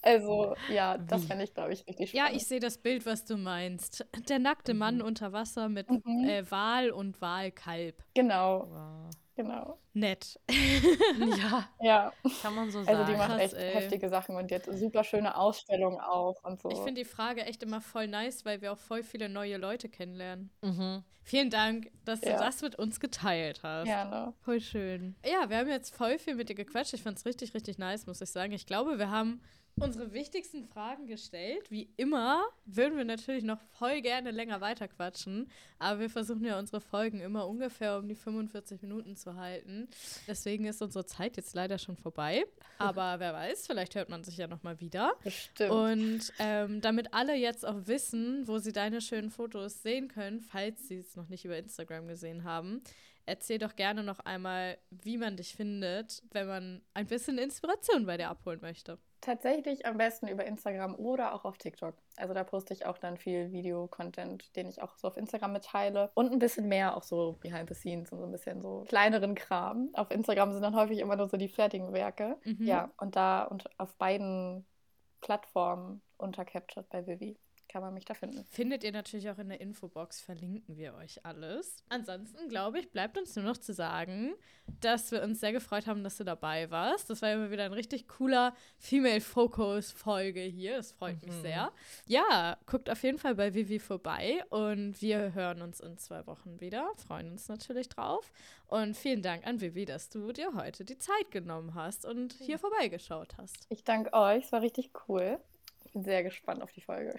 Also ja, das fände ich, glaube ich, richtig spannend. Ja, ich sehe das Bild, was du meinst. Der nackte Mann mhm. unter Wasser mit mhm. äh, Wal und Walkalb. Genau. Wow. Genau. Nett. ja. Ja. Kann man so sagen. Also die macht Krass, echt ey. heftige Sachen und die hat super schöne Ausstellungen auch und so. Ich finde die Frage echt immer voll nice, weil wir auch voll viele neue Leute kennenlernen. Mhm. Vielen Dank, dass ja. du das mit uns geteilt hast. Gerne. Voll schön. Ja, wir haben jetzt voll viel mit dir gequatscht. Ich fand es richtig, richtig nice, muss ich sagen. Ich glaube, wir haben unsere wichtigsten Fragen gestellt. Wie immer würden wir natürlich noch voll gerne länger weiterquatschen, aber wir versuchen ja unsere Folgen immer ungefähr um die 45 Minuten zu halten. Deswegen ist unsere Zeit jetzt leider schon vorbei. Aber wer weiß, vielleicht hört man sich ja noch mal wieder. Bestimmt. Und ähm, damit alle jetzt auch wissen, wo sie deine schönen Fotos sehen können, falls sie es noch nicht über Instagram gesehen haben, erzähl doch gerne noch einmal, wie man dich findet, wenn man ein bisschen Inspiration bei dir abholen möchte. Tatsächlich am besten über Instagram oder auch auf TikTok. Also da poste ich auch dann viel Video-Content, den ich auch so auf Instagram mitteile. Und ein bisschen mehr auch so behind the scenes und so ein bisschen so kleineren Kram. Auf Instagram sind dann häufig immer nur so die fertigen Werke. Mhm. Ja, und da und auf beiden Plattformen unter Captured bei Vivi kann man mich da finden. Findet ihr natürlich auch in der Infobox, verlinken wir euch alles. Ansonsten, glaube ich, bleibt uns nur noch zu sagen, dass wir uns sehr gefreut haben, dass du dabei warst. Das war immer wieder ein richtig cooler Female-Focus-Folge hier. Das freut mhm. mich sehr. Ja, guckt auf jeden Fall bei Vivi vorbei und wir hören uns in zwei Wochen wieder. Freuen uns natürlich drauf. Und vielen Dank an Vivi, dass du dir heute die Zeit genommen hast und hier vorbeigeschaut hast. Ich danke euch, es war richtig cool. Ich bin sehr gespannt auf die Folge.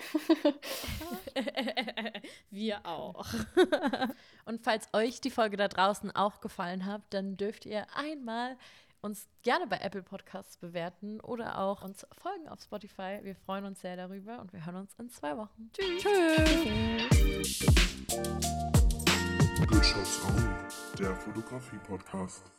Wir auch. Und falls euch die Folge da draußen auch gefallen hat, dann dürft ihr einmal uns gerne bei Apple Podcasts bewerten oder auch uns folgen auf Spotify. Wir freuen uns sehr darüber und wir hören uns in zwei Wochen. Tschüss. Tschüss. Good Shots On, der Fotografie-Podcast.